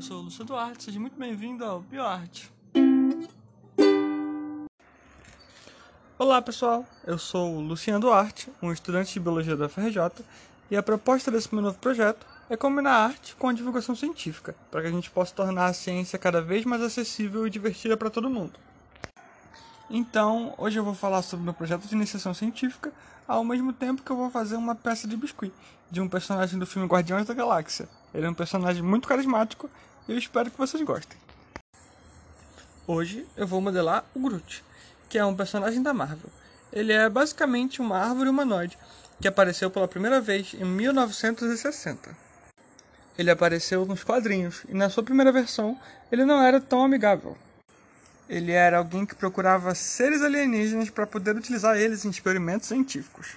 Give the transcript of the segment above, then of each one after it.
eu sou o Lúcio Duarte, seja muito bem-vindo ao BioArte. Olá pessoal, eu sou o Luciano Duarte, um estudante de Biologia da FRJ, e a proposta desse meu novo projeto é combinar arte com a divulgação científica, para que a gente possa tornar a ciência cada vez mais acessível e divertida para todo mundo. Então, hoje eu vou falar sobre meu projeto de iniciação científica, ao mesmo tempo que eu vou fazer uma peça de biscuit de um personagem do filme Guardiões da Galáxia. Ele é um personagem muito carismático eu espero que vocês gostem. Hoje eu vou modelar o Groot, que é um personagem da Marvel. Ele é basicamente uma árvore humanoide que apareceu pela primeira vez em 1960. Ele apareceu nos quadrinhos e na sua primeira versão ele não era tão amigável ele era alguém que procurava seres alienígenas para poder utilizar eles em experimentos científicos.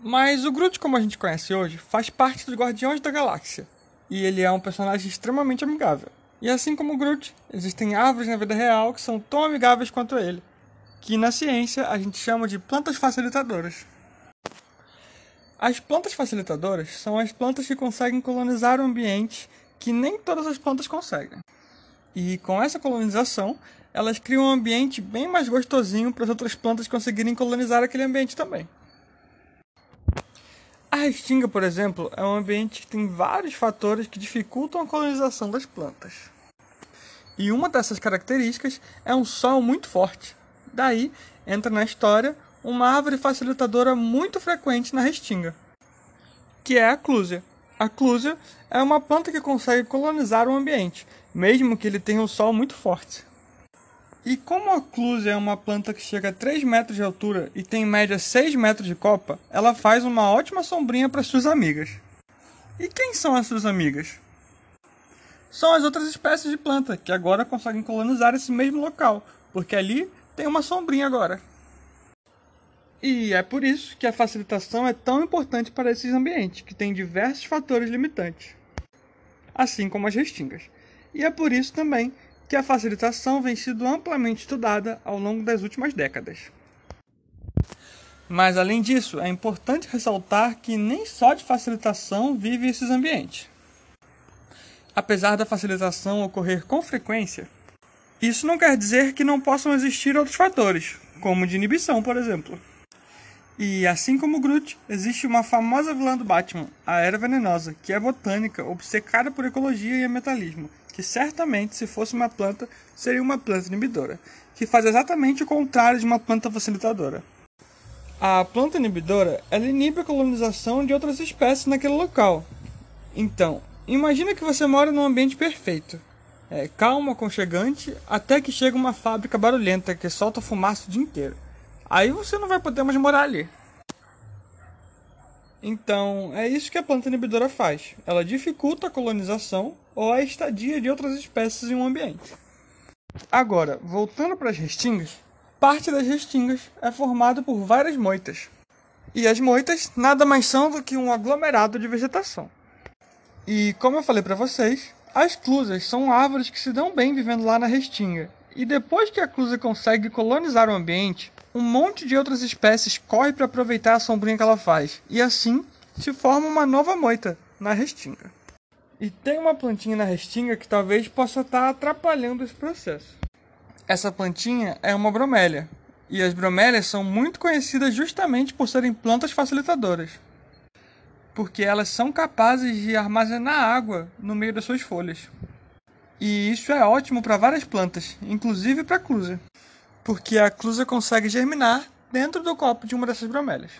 Mas o Groot, como a gente conhece hoje, faz parte dos Guardiões da Galáxia, e ele é um personagem extremamente amigável. E assim como Groot, existem árvores na vida real que são tão amigáveis quanto ele, que na ciência a gente chama de plantas facilitadoras. As plantas facilitadoras são as plantas que conseguem colonizar o ambiente que nem todas as plantas conseguem. E com essa colonização, elas criam um ambiente bem mais gostosinho para as outras plantas conseguirem colonizar aquele ambiente também. A restinga, por exemplo, é um ambiente que tem vários fatores que dificultam a colonização das plantas. E uma dessas características é um sol muito forte. Daí entra na história uma árvore facilitadora muito frequente na restinga, que é a clúzia. A clúzia é uma planta que consegue colonizar o ambiente, mesmo que ele tenha um sol muito forte. E como a clúzia é uma planta que chega a 3 metros de altura e tem em média 6 metros de copa, ela faz uma ótima sombrinha para suas amigas. E quem são as suas amigas? São as outras espécies de planta que agora conseguem colonizar esse mesmo local, porque ali tem uma sombrinha agora. E é por isso que a facilitação é tão importante para esses ambientes, que têm diversos fatores limitantes, assim como as restingas. E é por isso também que a facilitação vem sido amplamente estudada ao longo das últimas décadas. Mas além disso, é importante ressaltar que nem só de facilitação vive esses ambientes. Apesar da facilitação ocorrer com frequência, isso não quer dizer que não possam existir outros fatores, como de inibição, por exemplo. E assim como Groot, existe uma famosa vilã do Batman, a Era Venenosa, que é botânica, obcecada por ecologia e ambientalismo, que certamente, se fosse uma planta, seria uma planta inibidora, que faz exatamente o contrário de uma planta facilitadora. A planta inibidora ela inibe a colonização de outras espécies naquele local. Então, imagina que você mora num ambiente perfeito, é, calmo, aconchegante, até que chega uma fábrica barulhenta que solta fumaça o dia inteiro. Aí você não vai poder mais morar ali. Então, é isso que a planta inibidora faz. Ela dificulta a colonização ou a estadia de outras espécies em um ambiente. Agora, voltando para as restingas, parte das restingas é formada por várias moitas. E as moitas nada mais são do que um aglomerado de vegetação. E como eu falei para vocês, as clusas são árvores que se dão bem vivendo lá na restinga. E depois que a clusa consegue colonizar o ambiente, um monte de outras espécies corre para aproveitar a sombrinha que ela faz, e assim se forma uma nova moita na restinga. E tem uma plantinha na restinga que talvez possa estar tá atrapalhando esse processo. Essa plantinha é uma bromélia, e as bromélias são muito conhecidas justamente por serem plantas facilitadoras, porque elas são capazes de armazenar água no meio das suas folhas. E isso é ótimo para várias plantas, inclusive para a clusa porque a clusa consegue germinar dentro do copo de uma dessas bromélias.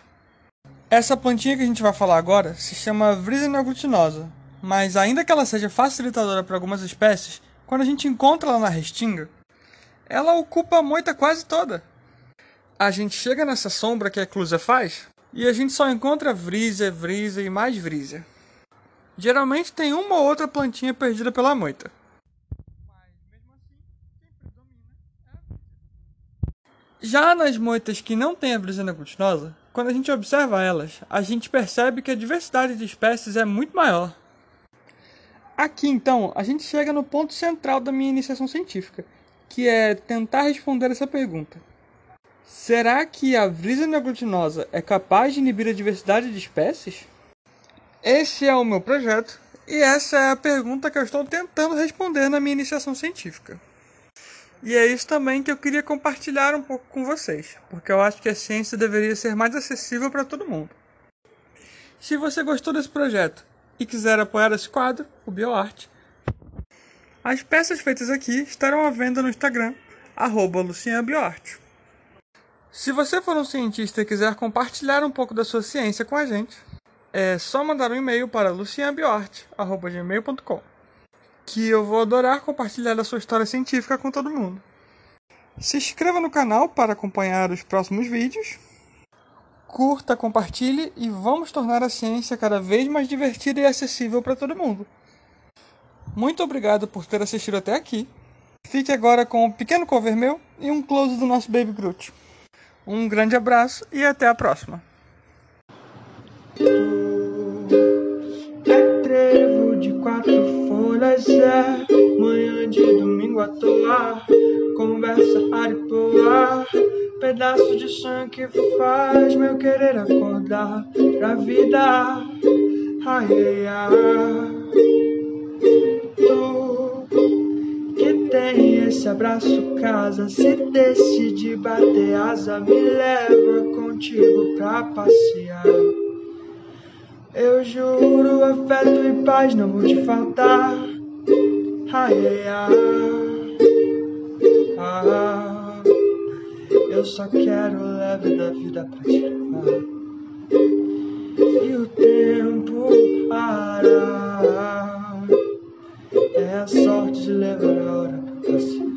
Essa plantinha que a gente vai falar agora se chama Vrisena glutinosa, mas ainda que ela seja facilitadora para algumas espécies, quando a gente encontra ela na restinga, ela ocupa a moita quase toda. A gente chega nessa sombra que a clusa faz e a gente só encontra vrisa, vrisa e mais vrisa. Geralmente tem uma ou outra plantinha perdida pela moita. Já nas moitas que não têm a brisena glutinosa, quando a gente observa elas, a gente percebe que a diversidade de espécies é muito maior. Aqui então, a gente chega no ponto central da minha iniciação científica, que é tentar responder essa pergunta. Será que a brisena glutinosa é capaz de inibir a diversidade de espécies? Esse é o meu projeto E essa é a pergunta que eu estou tentando responder na minha iniciação científica. E é isso também que eu queria compartilhar um pouco com vocês, porque eu acho que a ciência deveria ser mais acessível para todo mundo. Se você gostou desse projeto e quiser apoiar esse quadro, o BioArte, as peças feitas aqui estarão à venda no Instagram, arroba. Se você for um cientista e quiser compartilhar um pouco da sua ciência com a gente, é só mandar um e-mail para lucianbioarte.gmail.com que eu vou adorar compartilhar a sua história científica com todo mundo. Se inscreva no canal para acompanhar os próximos vídeos. Curta, compartilhe e vamos tornar a ciência cada vez mais divertida e acessível para todo mundo. Muito obrigado por ter assistido até aqui. Fique agora com um pequeno cover meu e um close do nosso Baby Groot. Um grande abraço e até a próxima. É trevo de quatro folhas, é manhã de domingo à toa. Conversa aripoar, pedaço de sonho que faz meu querer acordar pra vida. Ai, ai, ai. Tu que tem esse abraço casa, se decide bater asa, me leva contigo pra passear. Eu juro, afeto e paz não vou te faltar. Ai, ai, ai. Ah, eu só quero o leve da vida pra levar. E o tempo parar. É a sorte de levar a hora pra passear.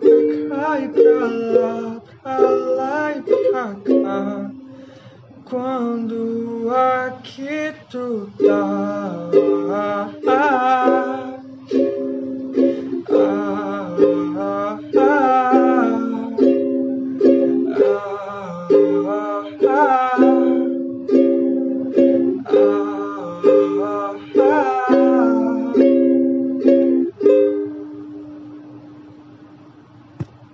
Pra cá e pra lá, pra lá e pra cá. Quando aqui tu tá